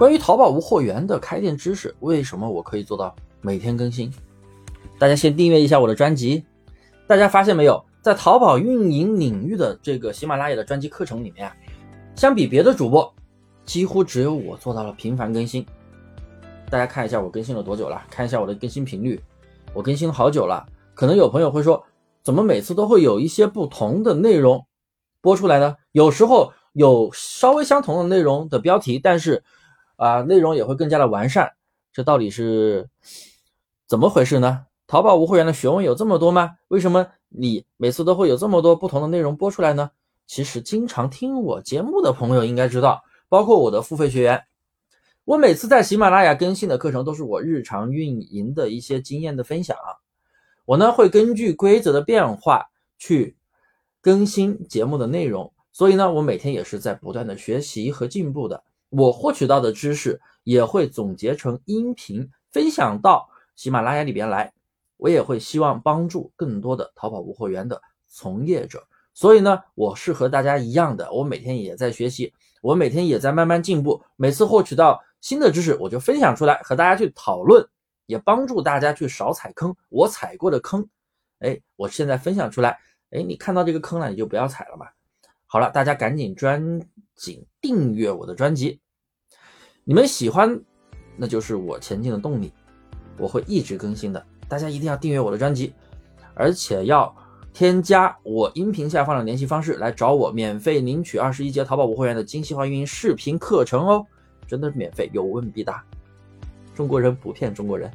关于淘宝无货源的开店知识，为什么我可以做到每天更新？大家先订阅一下我的专辑。大家发现没有，在淘宝运营领域的这个喜马拉雅的专辑课程里面啊，相比别的主播，几乎只有我做到了频繁更新。大家看一下我更新了多久了？看一下我的更新频率，我更新了好久了。可能有朋友会说，怎么每次都会有一些不同的内容播出来呢？有时候有稍微相同的内容的标题，但是啊，内容也会更加的完善。这到底是怎么回事呢？淘宝无会员的学问有这么多吗？为什么你每次都会有这么多不同的内容播出来呢？其实经常听我节目的朋友应该知道，包括我的付费学员。我每次在喜马拉雅更新的课程，都是我日常运营的一些经验的分享。我呢会根据规则的变化去更新节目的内容，所以呢，我每天也是在不断的学习和进步的。我获取到的知识也会总结成音频分享到喜马拉雅里边来。我也会希望帮助更多的淘宝无货源的从业者。所以呢，我是和大家一样的，我每天也在学习，我每天也在慢慢进步。每次获取到。新的知识我就分享出来和大家去讨论，也帮助大家去少踩坑。我踩过的坑，哎，我现在分享出来，哎，你看到这个坑了，你就不要踩了嘛。好了，大家赶紧专紧订阅我的专辑，你们喜欢，那就是我前进的动力，我会一直更新的。大家一定要订阅我的专辑，而且要添加我音频下方的联系方式来找我，免费领取二十一节淘宝无会员的精细化运营视频课程哦。真的免费，有问必答。中国人不骗中国人。